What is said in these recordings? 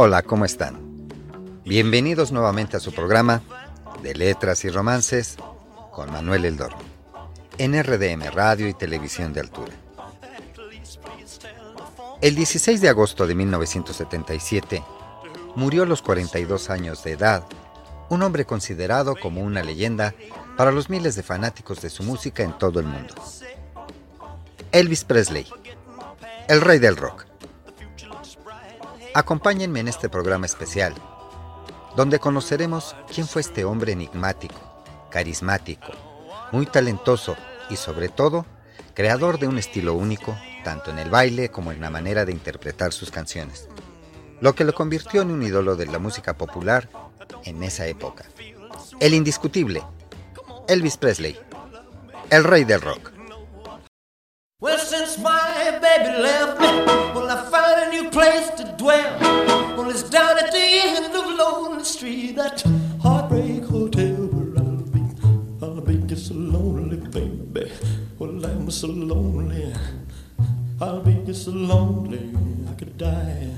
Hola, ¿cómo están? Bienvenidos nuevamente a su programa de Letras y Romances con Manuel Eldor, en RDM Radio y Televisión de Altura. El 16 de agosto de 1977 murió a los 42 años de edad un hombre considerado como una leyenda para los miles de fanáticos de su música en todo el mundo. Elvis Presley, el rey del rock. Acompáñenme en este programa especial, donde conoceremos quién fue este hombre enigmático, carismático, muy talentoso y sobre todo, creador de un estilo único, tanto en el baile como en la manera de interpretar sus canciones, lo que lo convirtió en un ídolo de la música popular en esa época. El indiscutible, Elvis Presley, el rey del rock. To dwell. Well, it's down at the end of Lonely Street, that heartbreak hotel where I'll be. I'll be just so lonely, baby. Well, I'm so lonely. I'll be just so lonely, I could die.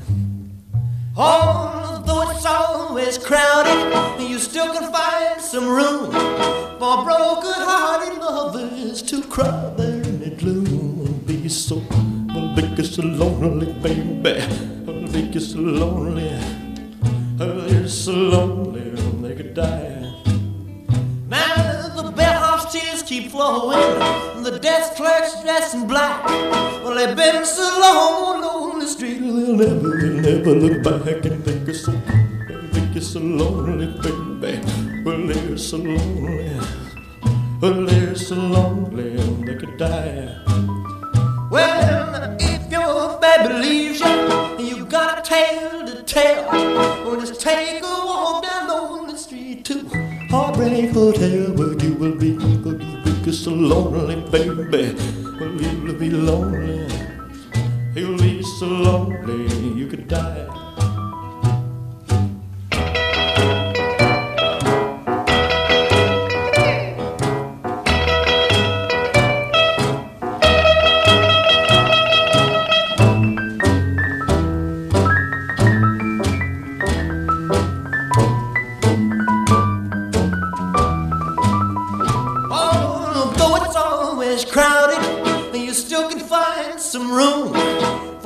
Although it's always crowded, you still can find some room for broken-hearted lovers to cry there in the gloom. I'll Be so, I'll be so lonely, baby. I'll be so lonely. I'll be so lonely, they could die. Now the bellhop's tears keep flowing, the desk clerk's dressed in black. Well, they've been so long on the street, they'll never, they'll never look back and think it's so, think it's so lonely, baby. Well, they're so lonely, well, they're so lonely, they could die. Well, baby leaves you, and you got a tale to tell, well, just take a walk down lonely street to Heartbreak Hotel, where you will be, where you will be so lonely, baby. Well, you'll be lonely, you'll be so lonely, you could die.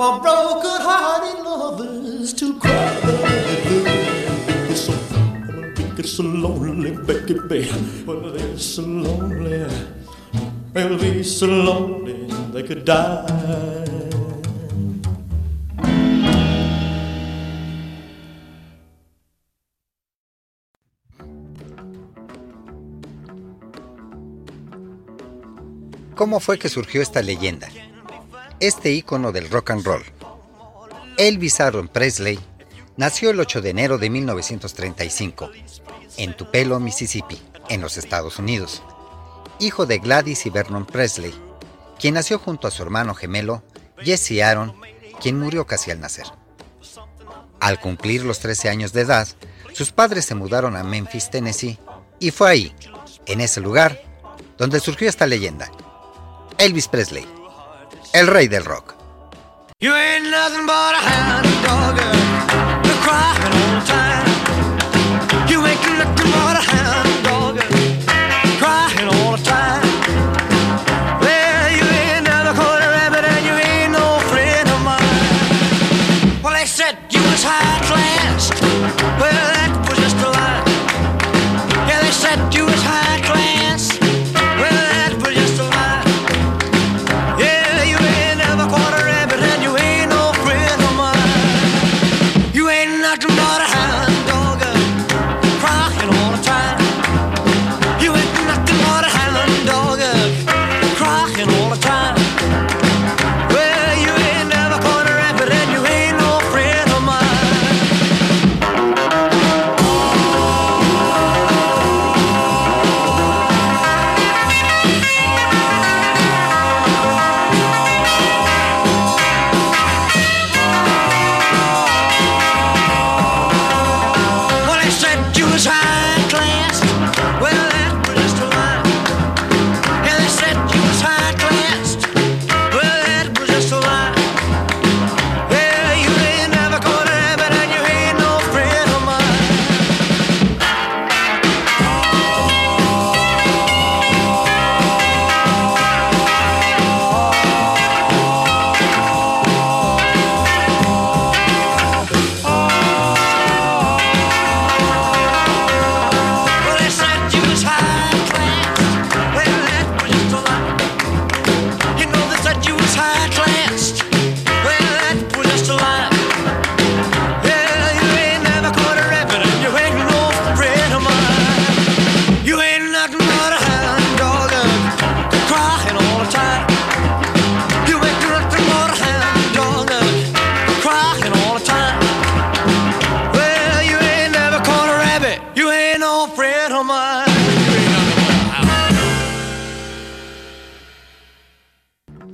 For broken-hearted lovers to cry. It's so, it's so lonely, baby. Well, they're so lonely. They'll be so lonely they could die. ¿Cómo fue que surgió esta leyenda? Este ícono del rock and roll. Elvis Aaron Presley nació el 8 de enero de 1935 en Tupelo, Mississippi, en los Estados Unidos, hijo de Gladys y Vernon Presley, quien nació junto a su hermano gemelo Jesse Aaron, quien murió casi al nacer. Al cumplir los 13 años de edad, sus padres se mudaron a Memphis, Tennessee, y fue ahí, en ese lugar, donde surgió esta leyenda. Elvis Presley, el rey del rock.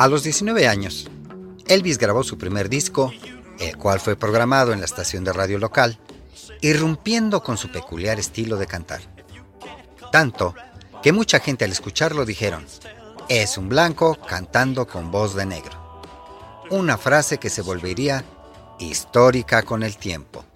A los 19 años, Elvis grabó su primer disco, el cual fue programado en la estación de radio local, irrumpiendo con su peculiar estilo de cantar. Tanto que mucha gente al escucharlo dijeron, es un blanco cantando con voz de negro. Una frase que se volvería histórica con el tiempo.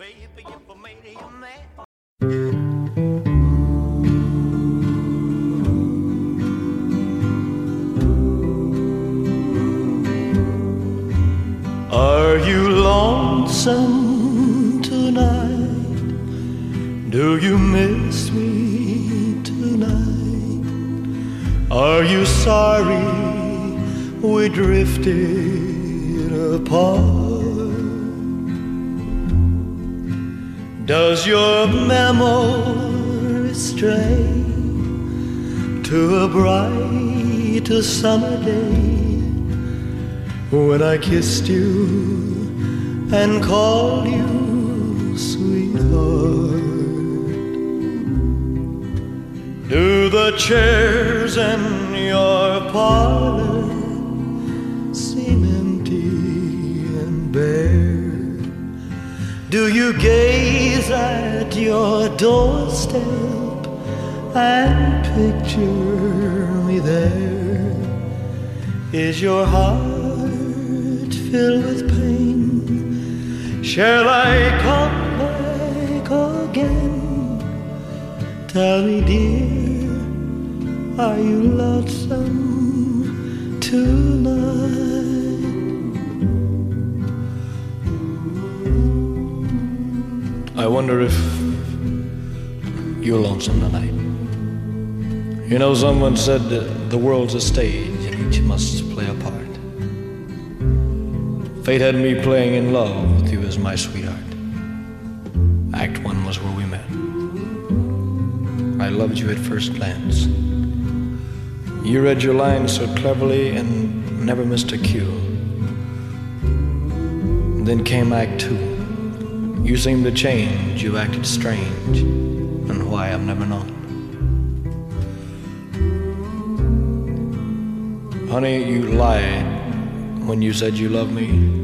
Lonesome tonight? Do you miss me tonight? Are you sorry we drifted apart? Does your memory stray to a bright summer day? when I kissed you and call you sweetheart. Do the chairs in your parlor seem empty and bare? Do you gaze at your doorstep and picture me there? Is your heart filled with pain. Shall I come back again? Tell me, dear, are you lonesome tonight? I wonder if you're lonesome tonight. You know, someone said the world's a stage and each must play a part. Fate had me playing in love as my sweetheart. Act one was where we met. I loved you at first glance. You read your lines so cleverly and never missed a cue. Then came Act two. You seemed to change, you acted strange, and why I've never known. Honey, you lied when you said you loved me,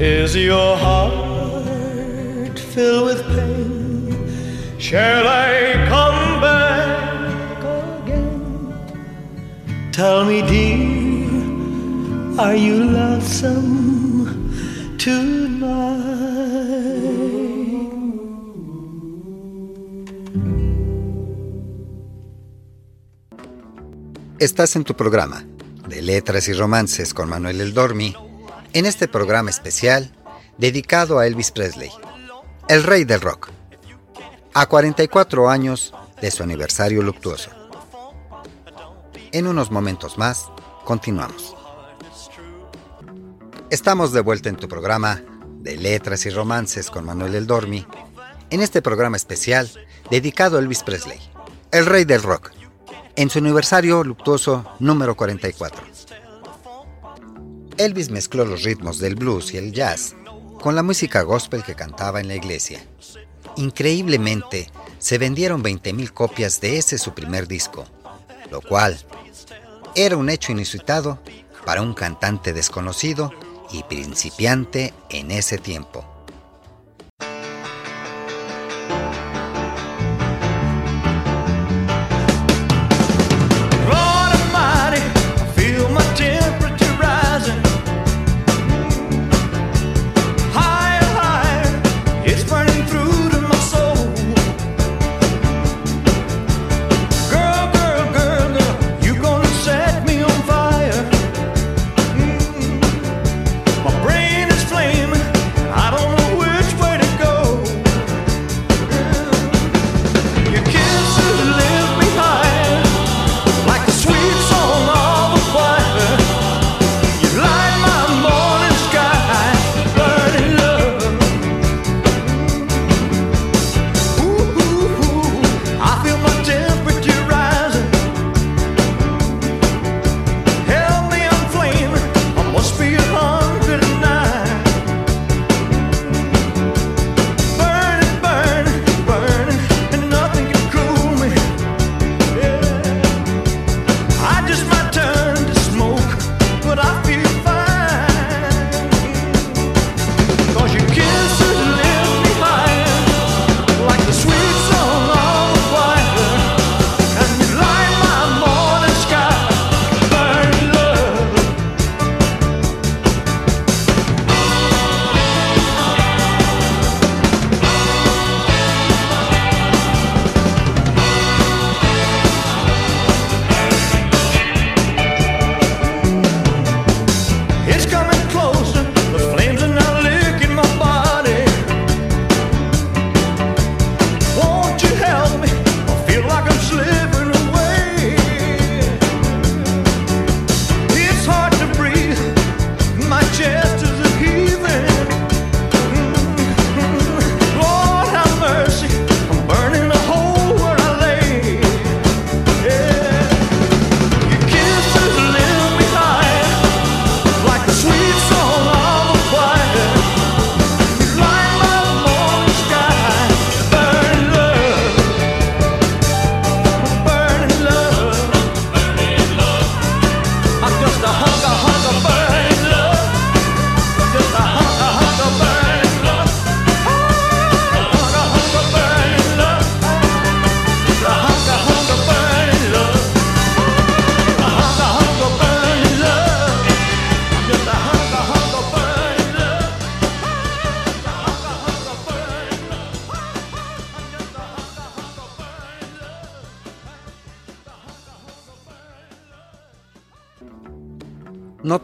Is your heart filled with pain? Shall I come back again? Tell me, dear, are you lonesome tonight? Estás en tu programa de Letras y Romances con Manuel El Dormi, en este programa especial dedicado a Elvis Presley, el rey del rock, a 44 años de su aniversario luctuoso. En unos momentos más, continuamos. Estamos de vuelta en tu programa de Letras y Romances con Manuel El Dormi, en este programa especial dedicado a Elvis Presley, el rey del rock en su aniversario luctuoso número 44. Elvis mezcló los ritmos del blues y el jazz con la música gospel que cantaba en la iglesia. Increíblemente, se vendieron 20.000 copias de ese su primer disco, lo cual era un hecho inusitado para un cantante desconocido y principiante en ese tiempo.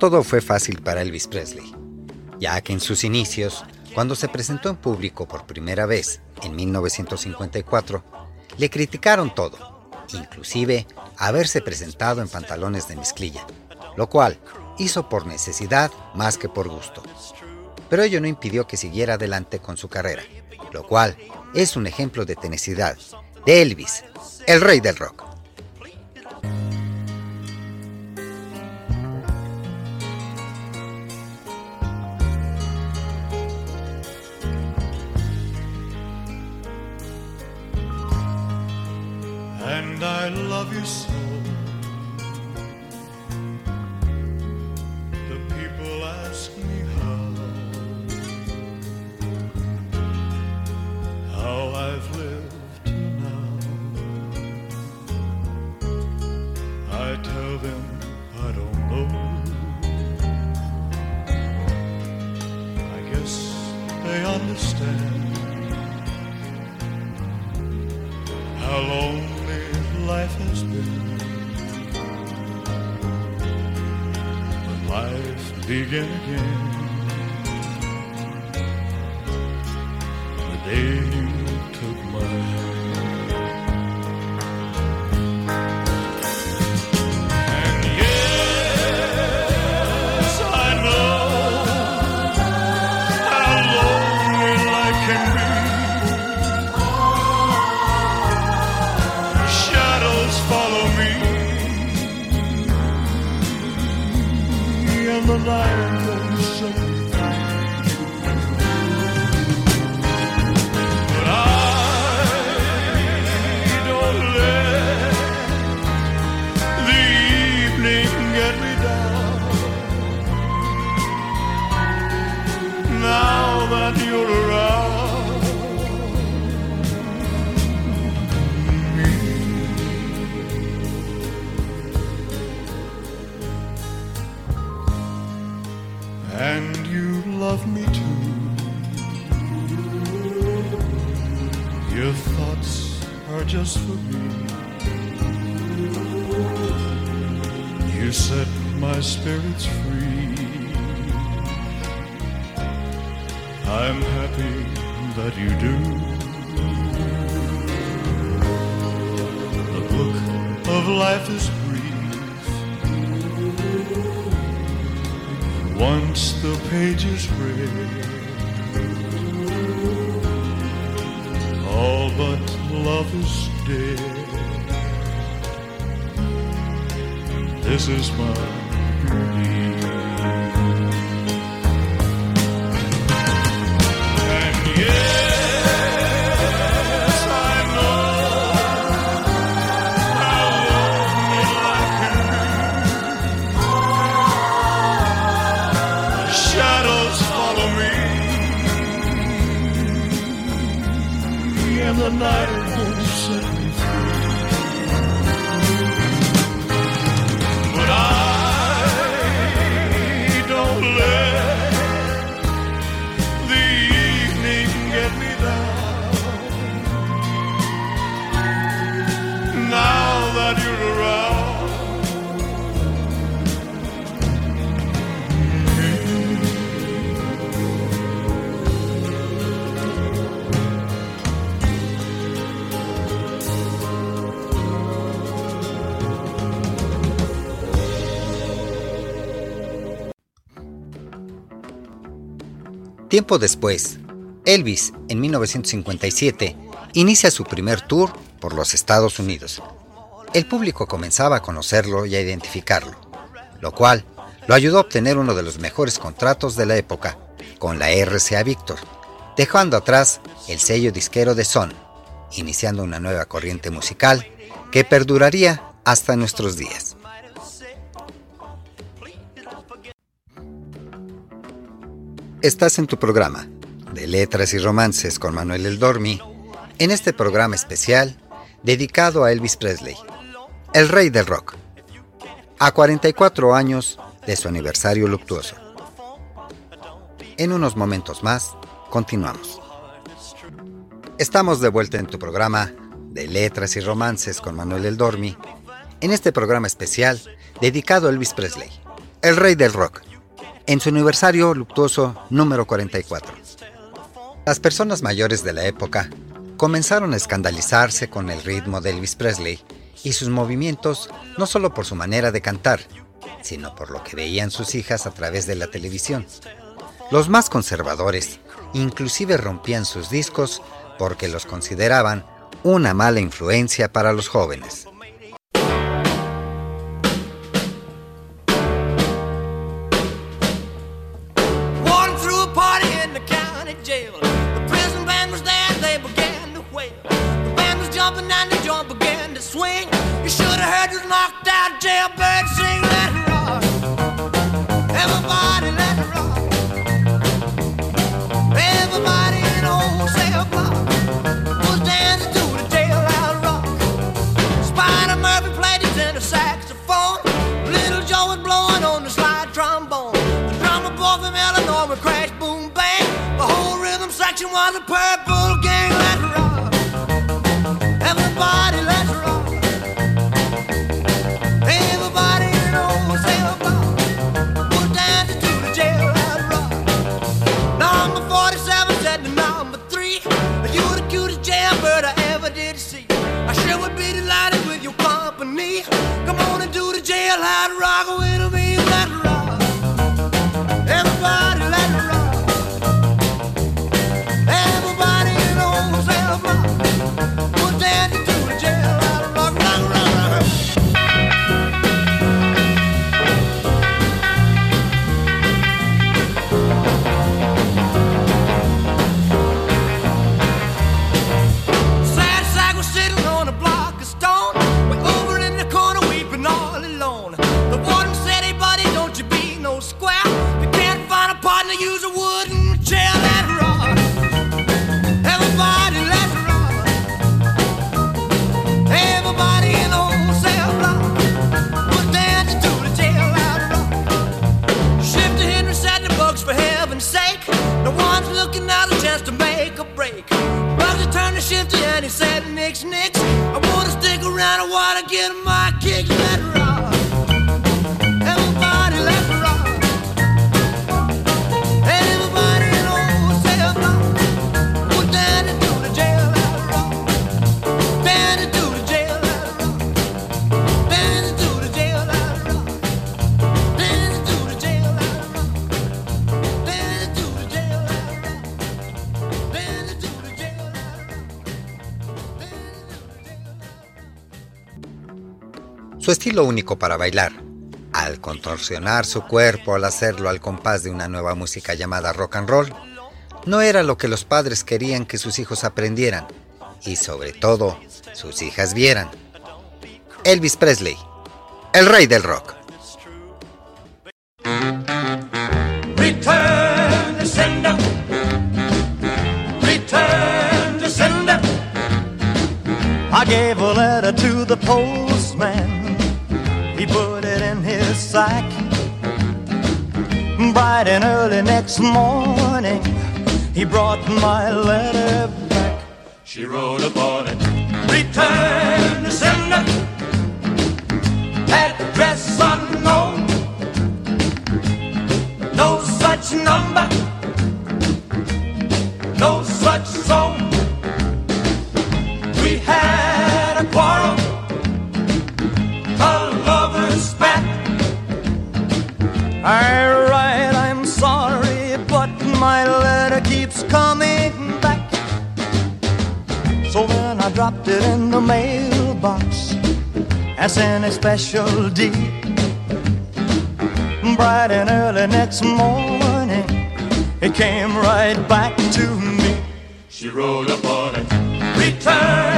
Todo fue fácil para Elvis Presley, ya que en sus inicios, cuando se presentó en público por primera vez en 1954, le criticaron todo, inclusive haberse presentado en pantalones de mezclilla, lo cual hizo por necesidad más que por gusto. Pero ello no impidió que siguiera adelante con su carrera, lo cual es un ejemplo de tenacidad de Elvis, el rey del rock. Tiempo después, Elvis, en 1957, inicia su primer tour por los Estados Unidos. El público comenzaba a conocerlo y a identificarlo, lo cual lo ayudó a obtener uno de los mejores contratos de la época, con la RCA Victor, dejando atrás el sello disquero de Son, iniciando una nueva corriente musical que perduraría hasta nuestros días. Estás en tu programa de Letras y Romances con Manuel El Dormi, en este programa especial dedicado a Elvis Presley, el rey del rock, a 44 años de su aniversario luctuoso. En unos momentos más, continuamos. Estamos de vuelta en tu programa de Letras y Romances con Manuel El Dormi, en este programa especial dedicado a Elvis Presley, el rey del rock, en su aniversario luctuoso número 44. Las personas mayores de la época comenzaron a escandalizarse con el ritmo de Elvis Presley y sus movimientos no solo por su manera de cantar, sino por lo que veían sus hijas a través de la televisión. Los más conservadores inclusive rompían sus discos porque los consideraban una mala influencia para los jóvenes. Estilo único para bailar, al contorsionar su cuerpo al hacerlo al compás de una nueva música llamada rock and roll, no era lo que los padres querían que sus hijos aprendieran y sobre todo sus hijas vieran. Elvis Presley, el rey del rock. Return to sender. Return to sender. I gave a letter to the postman. He put it in his sack. Bright and early next morning, he brought my letter back. She wrote upon it. Return to sender. Address unknown. No such number. No such zone. Alright, I'm sorry, but my letter keeps coming back. So then I dropped it in the mailbox as in a special deed. Bright and early next morning, it came right back to me. She wrote upon it. Return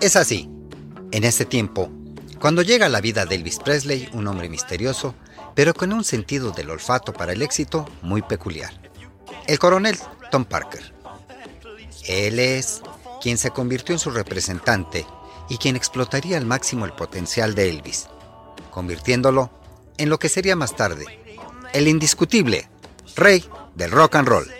Es así. En este tiempo, cuando llega a la vida de Elvis Presley, un hombre misterioso, pero con un sentido del olfato para el éxito muy peculiar. El coronel Tom Parker. Él es quien se convirtió en su representante y quien explotaría al máximo el potencial de Elvis, convirtiéndolo en lo que sería más tarde el indiscutible rey del rock and roll.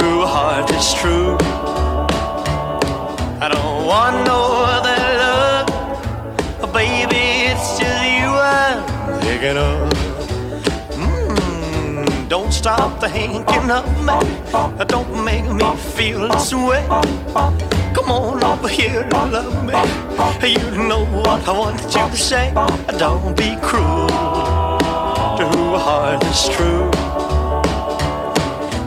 who heart is true. I don't want no other love, baby. It's just you I'm thinking of. Mm, don't stop thinking of me. Don't make me feel this way. Come on over here and love me. You know what I want you to say. Don't be cruel to who heart is true.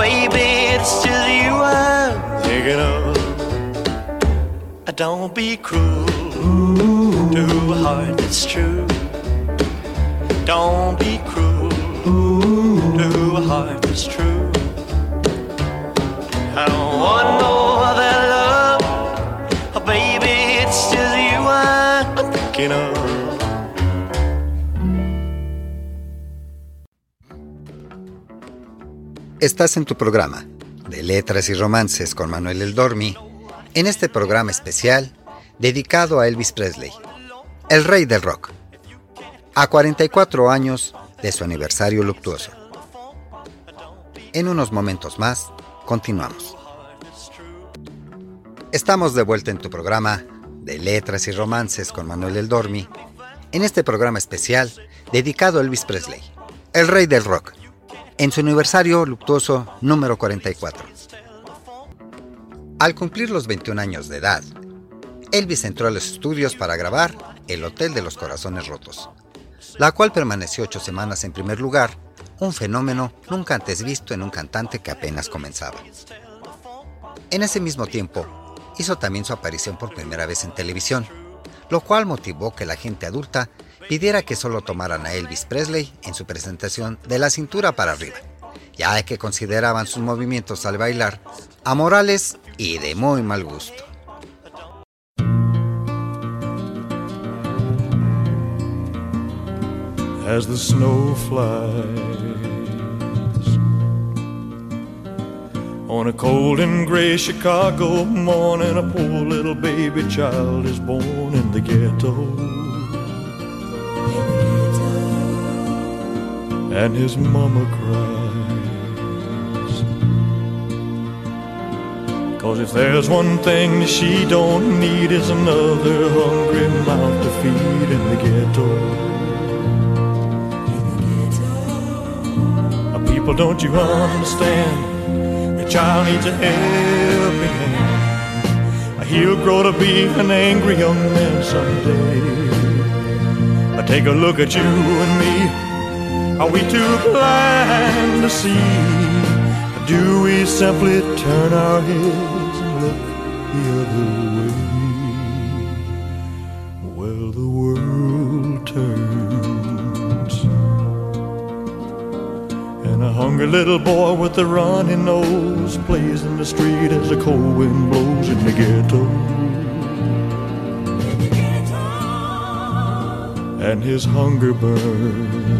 baby, it's just you I'm thinking of. Don't be cruel to a heart that's true. Don't be cruel Estás en tu programa de Letras y Romances con Manuel El Dormi, en este programa especial dedicado a Elvis Presley, el rey del rock, a 44 años de su aniversario luctuoso. En unos momentos más, continuamos. Estamos de vuelta en tu programa de Letras y Romances con Manuel El Dormi, en este programa especial dedicado a Elvis Presley, el rey del rock, en su aniversario luctuoso número 44. Al cumplir los 21 años de edad, Elvis entró a los estudios para grabar El Hotel de los Corazones Rotos, la cual permaneció ocho semanas en primer lugar, un fenómeno nunca antes visto en un cantante que apenas comenzaba. En ese mismo tiempo, hizo también su aparición por primera vez en televisión, lo cual motivó que la gente adulta pidiera que solo tomaran a Elvis Presley en su presentación de la cintura para arriba, ya que consideraban sus movimientos al bailar amorales y de muy mal gusto. as the snow flies. On a cold and gray Chicago morning, a poor little baby child is born in the ghetto. And his mama cries. Cause if there's one thing she don't need is another hungry mouth to feed in the ghetto. People, don't you understand? Your child needs a helping hand. He'll grow to be an angry young man someday. Take a look at you and me. Are we too blind to see? Do we simply turn our heads and look the other way? Well, the world turns And a hungry little boy with a runny nose plays in the street as the cold wind blows in the ghetto. And his hunger burns.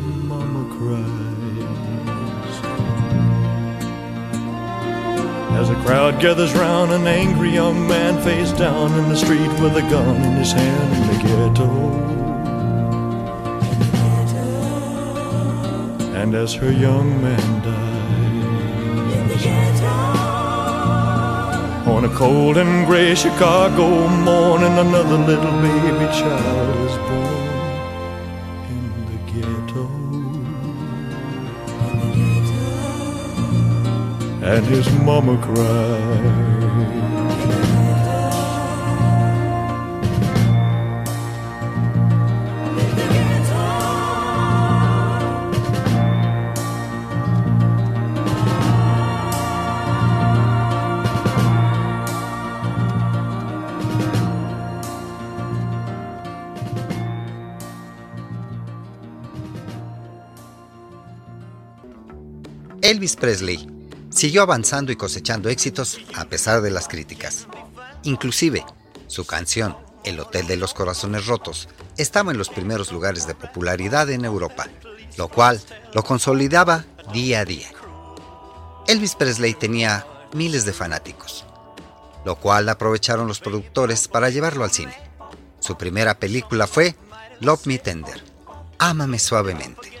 As a crowd gathers round, an angry young man face down in the street with a gun in his hand in the ghetto. And as her young man dies. On a cold and gray Chicago morning, another little baby child is born And his mama cried. Elvis Presley siguió avanzando y cosechando éxitos a pesar de las críticas. Inclusive, su canción El Hotel de los Corazones Rotos estaba en los primeros lugares de popularidad en Europa, lo cual lo consolidaba día a día. Elvis Presley tenía miles de fanáticos, lo cual aprovecharon los productores para llevarlo al cine. Su primera película fue Love Me Tender, Ámame suavemente.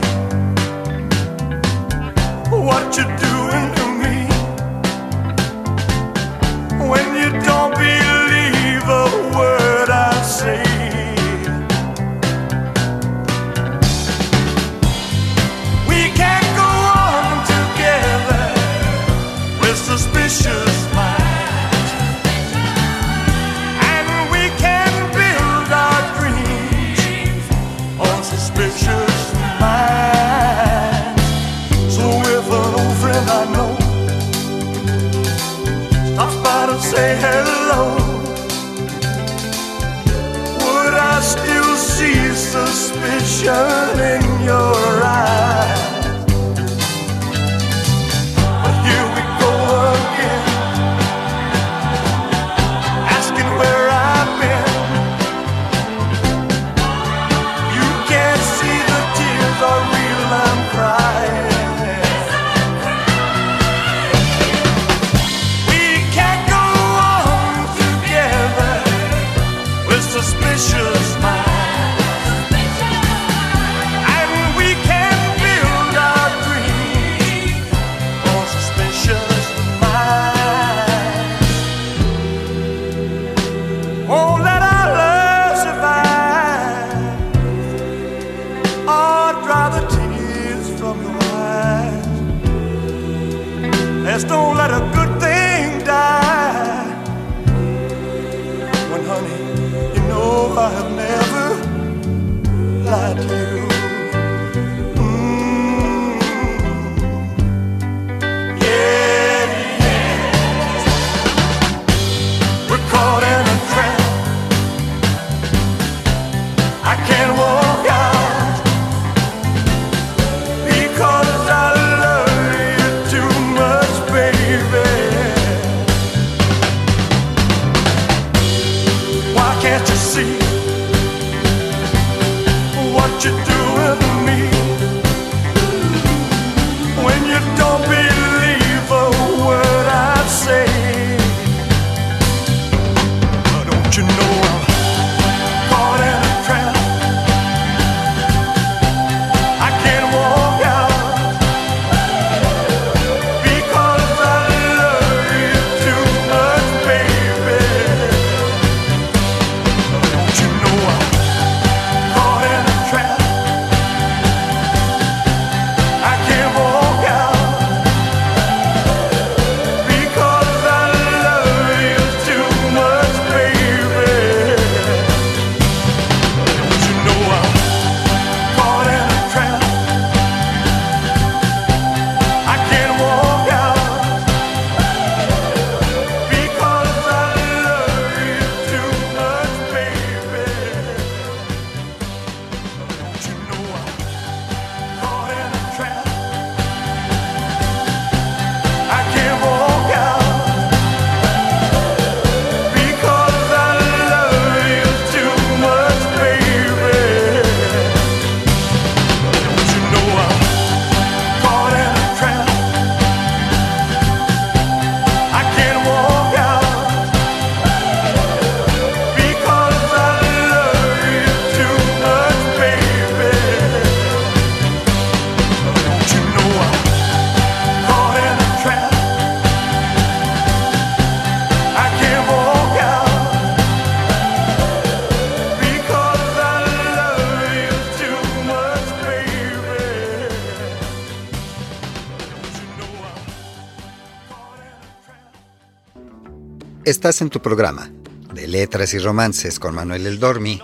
Estás en tu programa de Letras y Romances con Manuel El Dormi,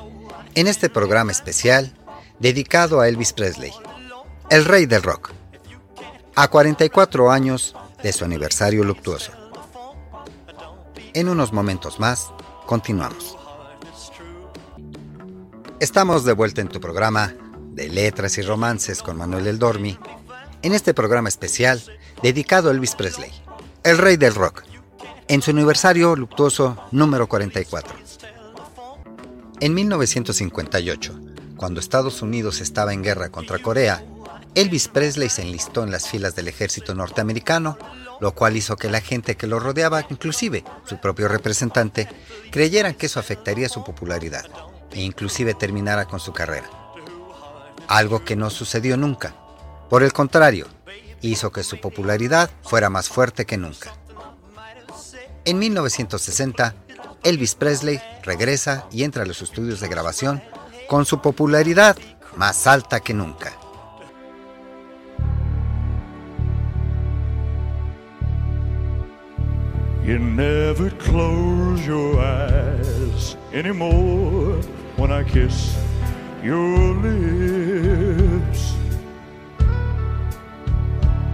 en este programa especial dedicado a Elvis Presley, el rey del rock, a 44 años de su aniversario luctuoso. En unos momentos más, continuamos. Estamos de vuelta en tu programa de Letras y Romances con Manuel El Dormi, en este programa especial dedicado a Elvis Presley, el rey del rock, en su aniversario luctuoso número 44. En 1958, cuando Estados Unidos estaba en guerra contra Corea, Elvis Presley se enlistó en las filas del ejército norteamericano, lo cual hizo que la gente que lo rodeaba, inclusive su propio representante, creyeran que eso afectaría su popularidad e inclusive terminara con su carrera. Algo que no sucedió nunca. Por el contrario, hizo que su popularidad fuera más fuerte que nunca. En 1960, Elvis Presley regresa y entra a los estudios de grabación con su popularidad más alta que nunca. You never close your eyes anymore when I kiss your lips.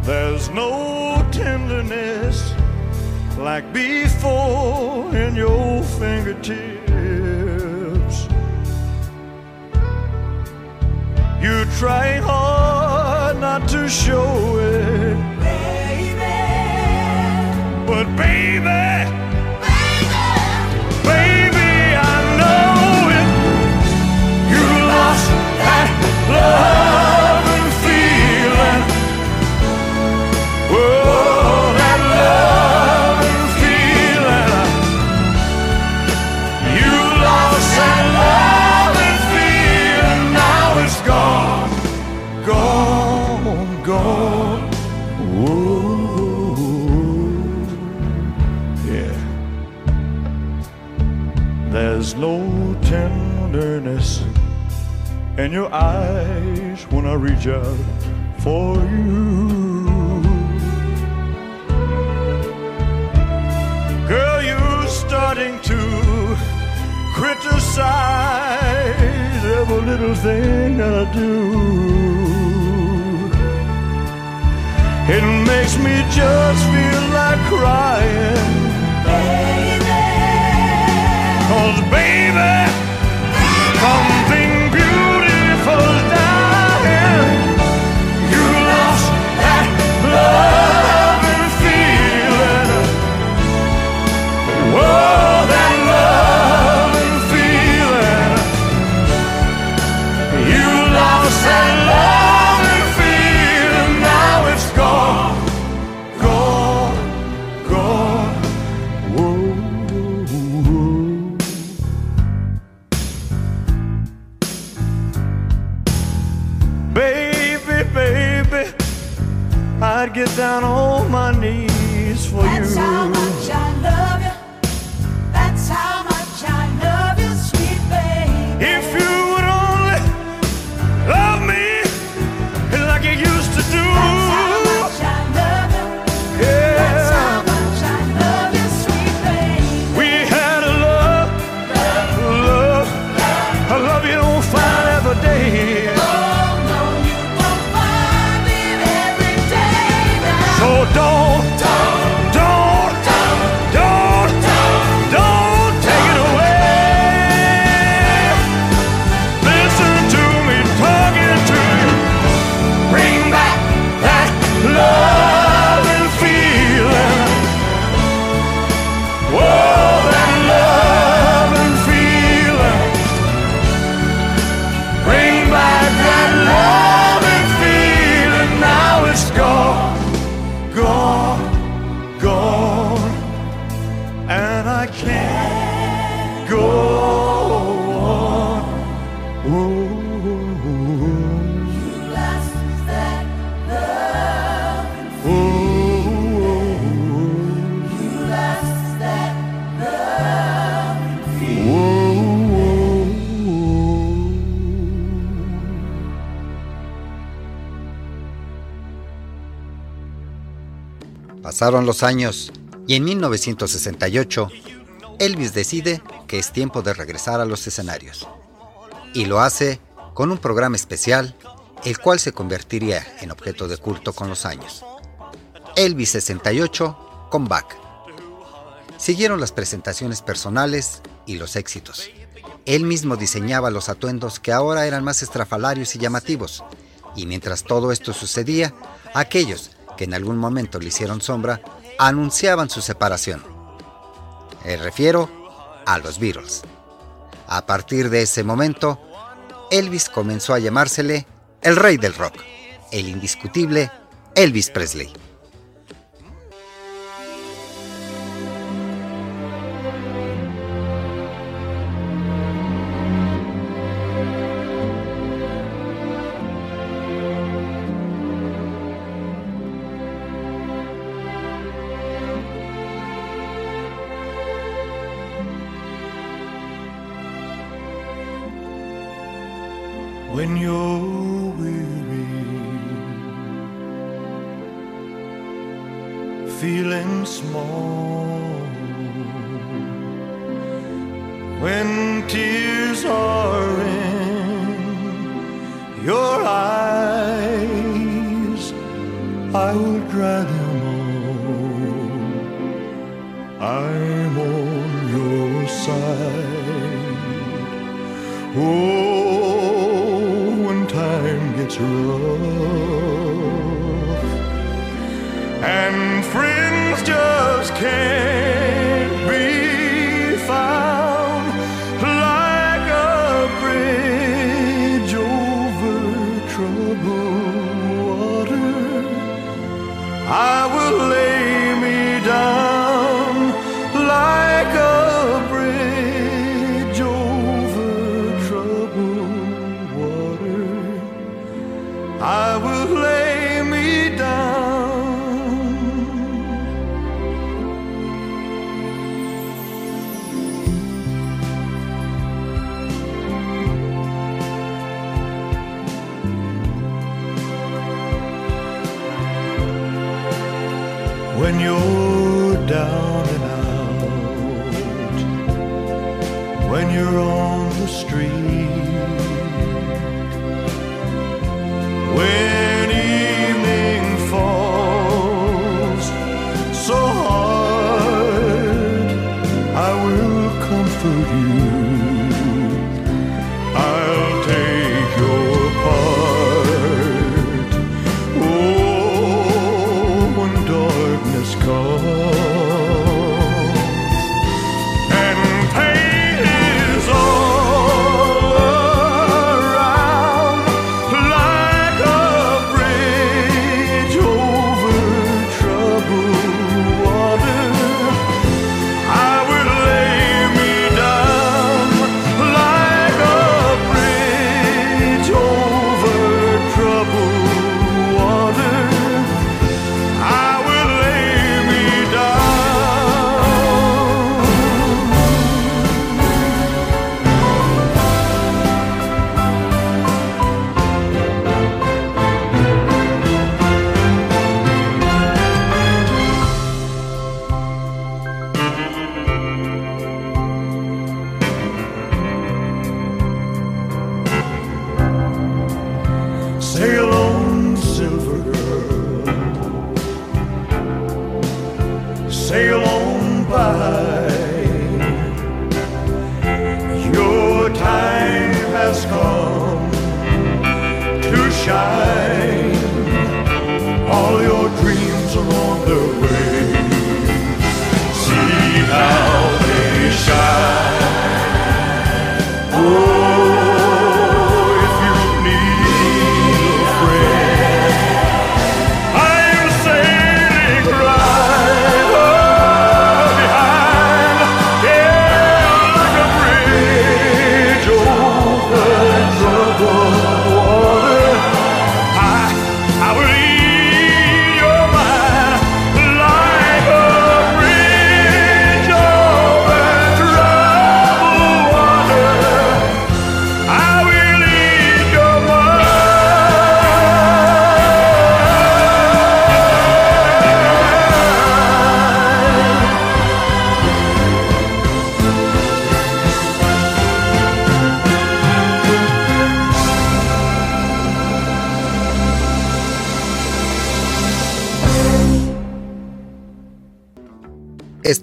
There's no tenderness like before in your fingertips. You try hard not to show it, baby. but baby, baby, I know it. You lost that love tenderness in your eyes when I reach out for you. Girl, you're starting to criticize every little thing I do. It makes me just feel like crying. Oh. Pasaron los años y en 1968, Elvis decide que es tiempo de regresar a los escenarios. Y lo hace con un programa especial, el cual se convertiría en objeto de culto con los años. Elvis 68 Comeback. Siguieron las presentaciones personales y los éxitos. Él mismo diseñaba los atuendos que ahora eran más estrafalarios y llamativos, y mientras todo esto sucedía, aquellos que en algún momento le hicieron sombra anunciaban su separación. Me refiero a los Beatles. A partir de ese momento, Elvis comenzó a llamársele el rey del rock, el indiscutible Elvis Presley.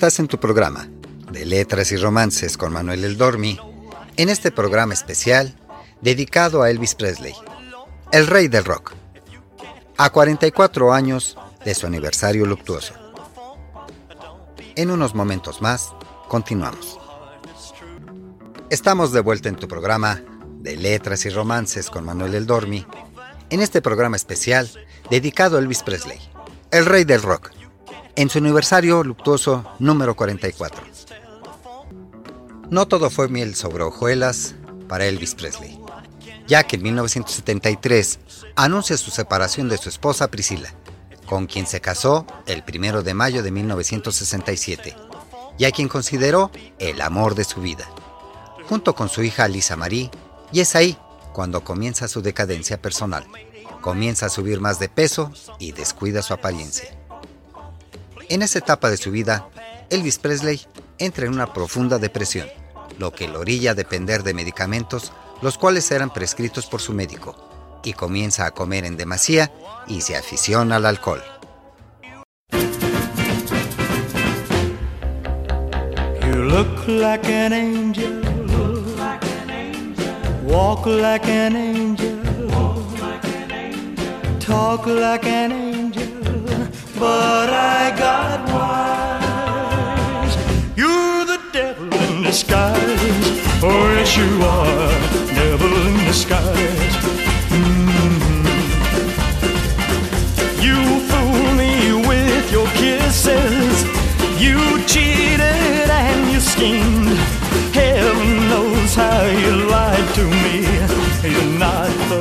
Estás en tu programa de Letras y Romances con Manuel El Dormi, en este programa especial dedicado a Elvis Presley, el rey del rock, a 44 años de su aniversario luctuoso. En unos momentos más, continuamos. Estamos de vuelta en tu programa de Letras y Romances con Manuel El Dormi, en este programa especial dedicado a Elvis Presley, el rey del rock, en su aniversario luctuoso número 44. No todo fue miel sobre hojuelas para Elvis Presley, ya que en 1973 anuncia su separación de su esposa Priscila, con quien se casó el 1 de mayo de 1967, y a quien consideró el amor de su vida, junto con su hija Lisa Marie, y es ahí cuando comienza su decadencia personal. Comienza a subir más de peso y descuida su apariencia. En esa etapa de su vida, Elvis Presley entra en una profunda depresión, lo que lo orilla a depender de medicamentos, los cuales eran prescritos por su médico, y comienza a comer en demasía y se aficiona al alcohol. You look like an angel. Walk like an angel. Talk like an angel. But I got wise. You're the devil in disguise. Oh, yes, you are. Devil in disguise. Mhm. You fool me with your kisses. You cheated and you schemed. Heaven knows how you lied to me. You're not the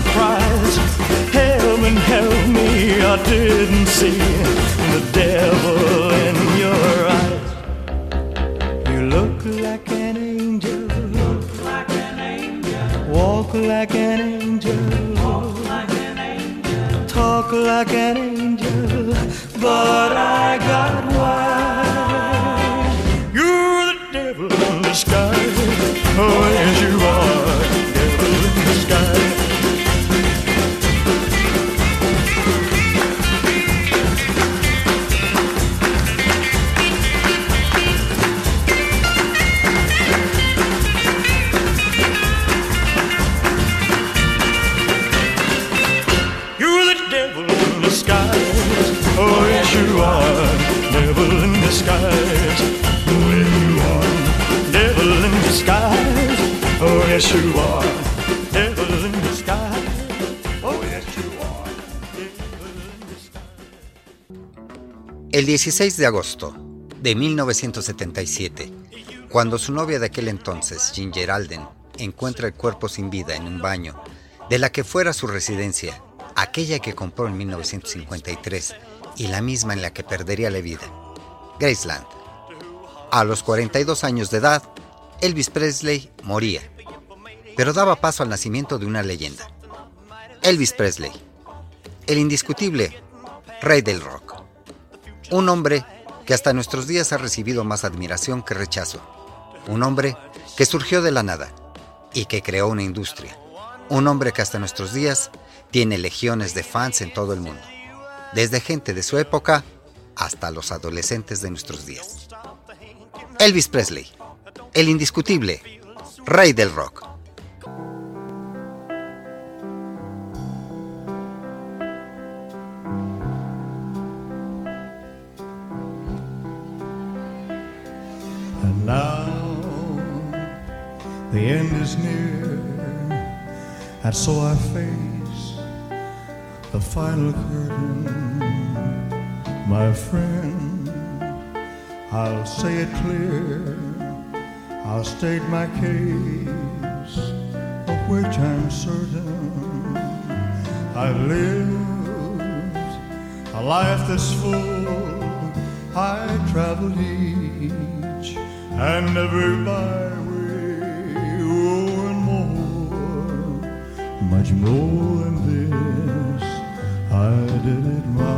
Sure surprised. Heaven help me, I didn't see the devil in your eyes. You look like an angel. Walk like an angel. Talk like an angel. But I got wise. El 16 de agosto de 1977, cuando su novia de aquel entonces, Ginger Alden, encuentra el cuerpo sin vida en un baño de la que fuera su residencia, aquella que compró en 1953 y la misma en la que perdería la vida, Graceland. A los 42 años de edad, Elvis Presley moría, pero daba paso al nacimiento de una leyenda. Elvis Presley, el indiscutible rey del rock. Un hombre que hasta nuestros días ha recibido más admiración que rechazo. Un hombre que surgió de la nada y que creó una industria. Un hombre que hasta nuestros días tiene legiones de fans en todo el mundo. Desde gente de su época hasta los adolescentes de nuestros días. Elvis Presley, el indiscutible rey del rock. The end is near, and so face the final. My friend, I'll say it clear, I'll state my case, of which I'm certain. I lived a life that's full. I traveled each and every byway, oh, and more, much more than this. I did it my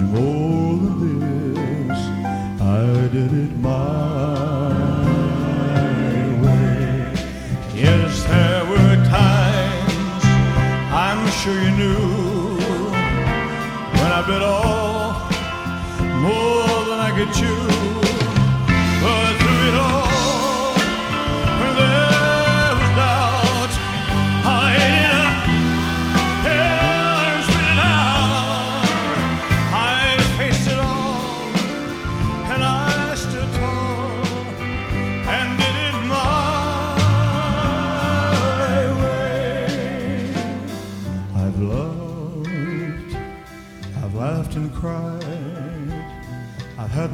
more than this. I did it my way. Yes, there were times I'm sure you knew when I bit off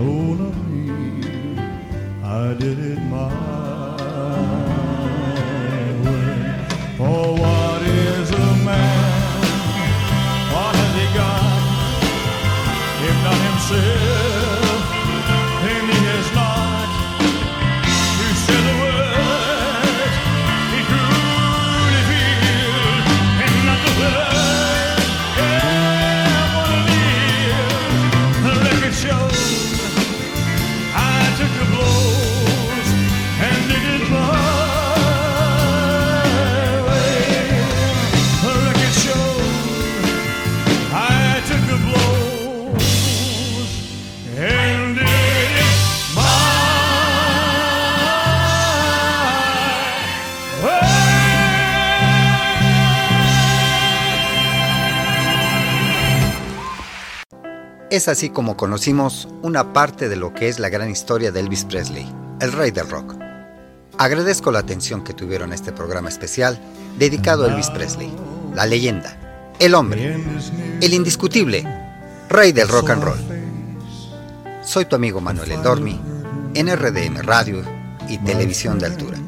No, me. I did it my way. For what is a man? What has he got? If not himself, Es así como conocimos una parte de lo que es la gran historia de Elvis Presley, el rey del rock. Agradezco la atención que tuvieron a este programa especial dedicado a Elvis Presley, la leyenda, el hombre, el indiscutible, rey del rock and roll. Soy tu amigo Manuel Endormi, en RDM Radio y Televisión de Altura.